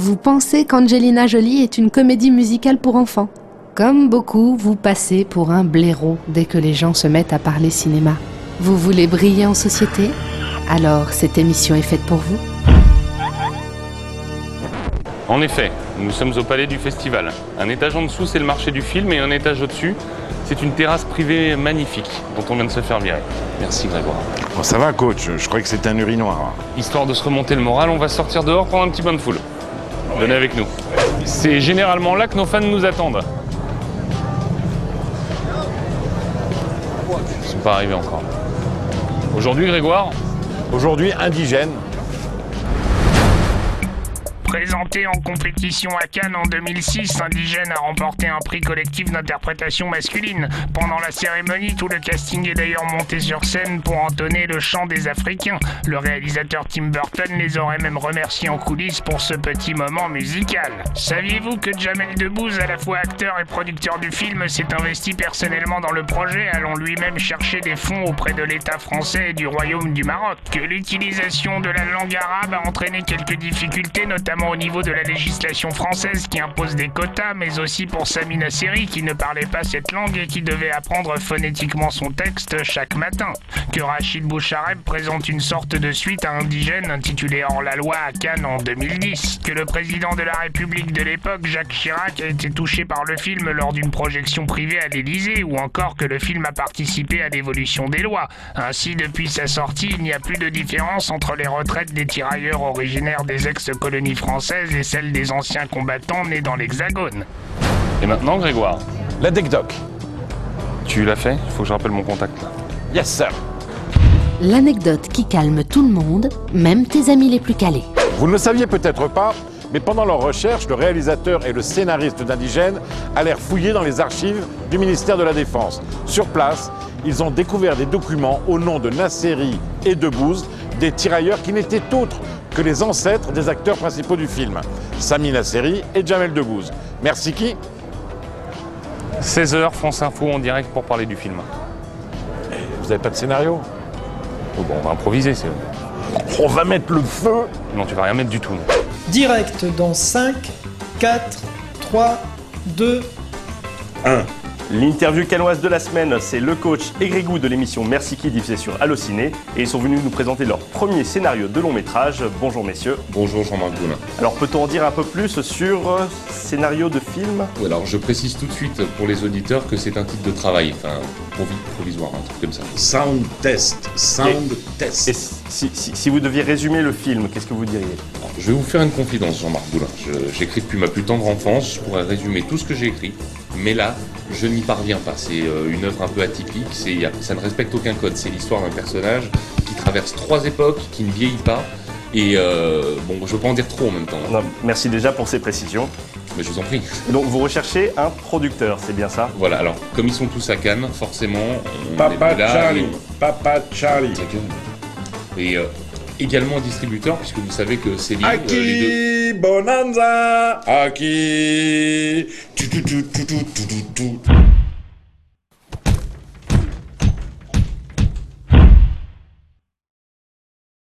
Vous pensez qu'Angelina Jolie est une comédie musicale pour enfants Comme beaucoup, vous passez pour un blaireau dès que les gens se mettent à parler cinéma. Vous voulez briller en société? Alors cette émission est faite pour vous En effet, nous sommes au palais du festival. Un étage en dessous, c'est le marché du film, et un étage au-dessus, c'est une terrasse privée magnifique dont on vient de se faire virer. Merci Grégoire. Bon, ça va, coach, je croyais que c'était un urinoir. Histoire de se remonter le moral, on va sortir dehors prendre un petit bain de foule. Venez avec nous. C'est généralement là que nos fans nous attendent. Ils sont pas arrivés encore. Aujourd'hui, Grégoire, Aujourd'hui, indigène. Présenté en compétition à Cannes en 2006, Indigène a remporté un prix collectif d'interprétation masculine. Pendant la cérémonie, tout le casting est d'ailleurs monté sur scène pour entonner le chant des Africains. Le réalisateur Tim Burton les aurait même remerciés en coulisses pour ce petit moment musical. Saviez-vous que Jamel Debbouze, à la fois acteur et producteur du film, s'est investi personnellement dans le projet, allant lui-même chercher des fonds auprès de l'État français et du Royaume du Maroc? Que l'utilisation de la langue arabe a entraîné quelques difficultés, notamment au niveau de la législation française qui impose des quotas, mais aussi pour Samina Seri qui ne parlait pas cette langue et qui devait apprendre phonétiquement son texte chaque matin. Que Rachid Bouchareb présente une sorte de suite à Indigène intitulée Hors la loi à Cannes en 2010. Que le président de la République de l'époque, Jacques Chirac, a été touché par le film lors d'une projection privée à l'Élysée, ou encore que le film a participé à l'évolution des lois. Ainsi, depuis sa sortie, il n'y a plus de différence entre les retraites des tirailleurs originaires des ex-colonies françaises et celles des anciens combattants nés dans l'Hexagone. et maintenant Grégoire, La DECDOC. tu l'as fait Il faut que je rappelle mon contact là. Yes, sir. L'anecdote qui calme tout le monde, même tes amis les plus calés. Vous ne le saviez peut-être pas, mais pendant leur recherche, le réalisateur et le scénariste d'Indigène allèrent fouiller dans les archives du ministère de la Défense. Sur place, ils ont découvert des documents au nom de Nasseri et de Bouze, des tirailleurs qui n'étaient autres que les ancêtres des acteurs principaux du film, Sami Nasseri et Jamel Debbouze. Merci qui? 16h, France Info en direct pour parler du film. Vous n'avez pas de scénario? Oh, bon, on va improviser, c'est... On va mettre le feu Non, tu vas rien mettre du tout. non. Direct dans 5, 4, 3, 2, 1. L'interview canoise de la semaine, c'est le coach et Grégou de l'émission Merci qui diffusée sur Allociné et ils sont venus nous présenter leur premier scénario de long métrage. Bonjour messieurs. Bonjour Jean-Marc Boulin. Alors peut-on en dire un peu plus sur euh, scénario de film? Oui, alors je précise tout de suite pour les auditeurs que c'est un titre de travail, enfin provi- provisoire, un truc comme ça. Sound test, sound Et test. si, si- si vous deviez résumer le film, qu'est-ce que vous diriez? Je vais vous faire une confidence Jean-Marc Boulin. Je- J'écris depuis ma plus tendre enfance, je pourrais résumer tout ce que j'ai écrit, mais là, je n'y parviens pas. C'est euh, une œuvre un peu atypique, ça ne respecte aucun code. C'est l'histoire d'un personnage qui traverse trois époques, qui ne vieillit pas, et euh, bon, je veux pas en dire trop en même temps, Non, Merci déjà pour ces précisions. mais je vous en prie. Donc vous recherchez un producteur, c'est bien ça? Voilà, alors, comme ils sont tous à Cannes, forcément, on Papa est là, Charlie, et- Papa Charlie. Et euh, également distributeur, puisque vous savez que Céline, euh, les deux... Bonanza. Aki. Tu, tu, tu.